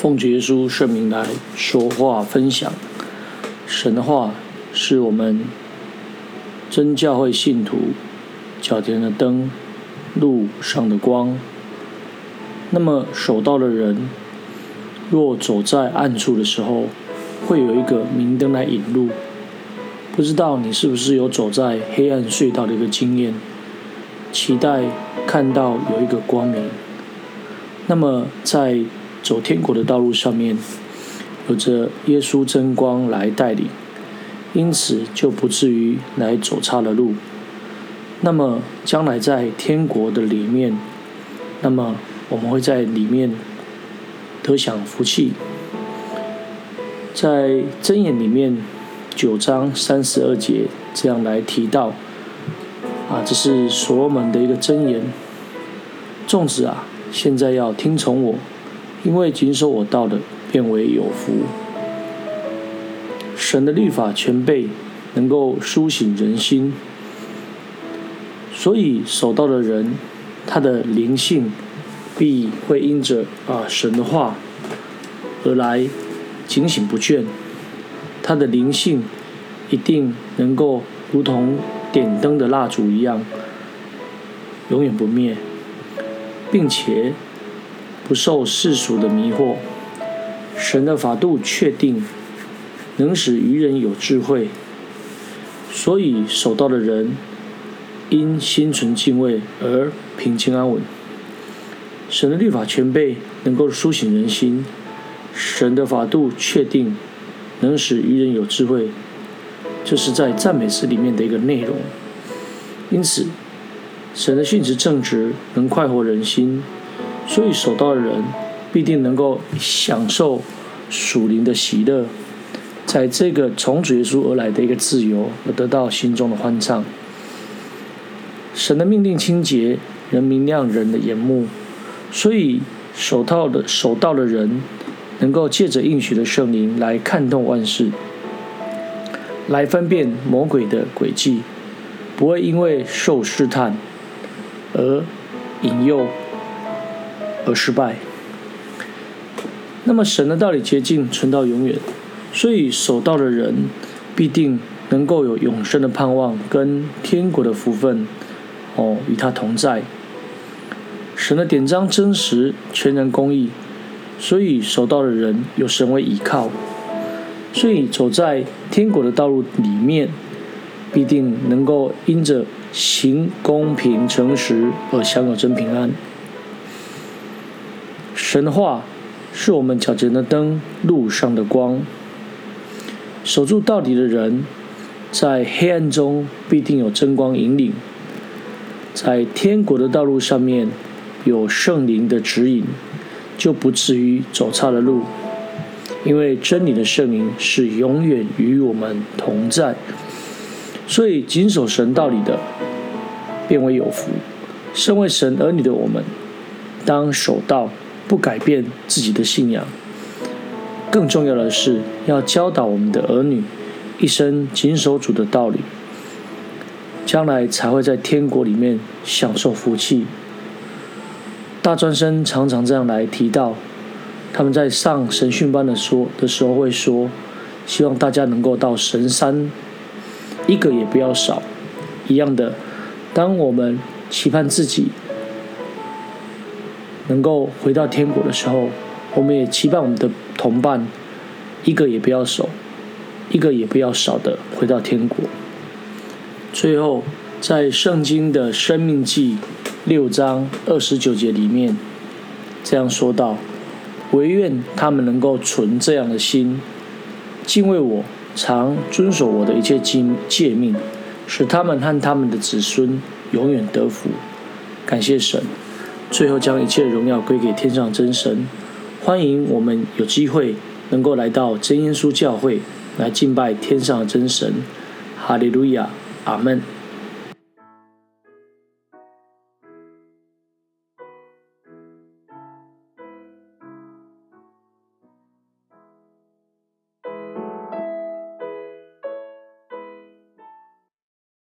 奉主耶稣圣名来说话分享。神的话是我们真教会信徒脚前的灯，路上的光。那么守道的人，若走在暗处的时候，会有一个明灯来引路。不知道你是不是有走在黑暗隧道的一个经验？期待看到有一个光明。那么在走天国的道路上面，有着耶稣真光来带领，因此就不至于来走差了路。那么将来在天国的里面，那么我们会在里面得享福气。在箴言里面九章三十二节这样来提到，啊，这是所罗门的一个箴言。众子啊，现在要听从我。因为谨守我道的，便为有福。神的律法全备，能够苏醒人心。所以守道的人，他的灵性必会因着啊神的话而来警醒不倦。他的灵性一定能够如同点灯的蜡烛一样，永远不灭，并且。不受世俗的迷惑，神的法度确定，能使愚人有智慧。所以守道的人因心存敬畏而平静安稳。神的律法全备，能够苏醒人心。神的法度确定，能使愚人有智慧。这是在赞美诗里面的一个内容。因此，神的训词正直，能快活人心。所以守道的人必定能够享受属灵的喜乐，在这个从主耶稣而来的一个自由，而得到心中的欢畅。神的命令清洁，能明亮人的眼目。所以守道的守道的人，能够借着应许的圣灵来看透万事，来分辨魔鬼的诡计，不会因为受试探而引诱。而失败。那么神的道理洁净，存到永远，所以守道的人必定能够有永生的盼望，跟天国的福分哦与他同在。神的典章真实，全然公义，所以守道的人有神为依靠，所以走在天国的道路里面，必定能够因着行公平诚实而享有真平安。神话是我们脚前的灯，路上的光。守住道理的人，在黑暗中必定有真光引领，在天国的道路上面有圣灵的指引，就不至于走岔了路。因为真理的圣灵是永远与我们同在，所以谨守神道理的，便为有福。身为神儿女的我们，当守道。不改变自己的信仰，更重要的是要教导我们的儿女一生谨守主的道理，将来才会在天国里面享受福气。大专生常常这样来提到，他们在上神训班的说的时候会说，希望大家能够到神山，一个也不要少。一样的，当我们期盼自己。能够回到天国的时候，我们也期盼我们的同伴一个也不要少，一个也不要少的回到天国。最后，在圣经的生命记六章二十九节里面，这样说道：“唯愿他们能够存这样的心，敬畏我，常遵守我的一切经诫命，使他们和他们的子孙永远得福。”感谢神。最后将一切荣耀归给天上真神。欢迎我们有机会能够来到真耶稣教会来敬拜天上真神。哈利路亚，阿门。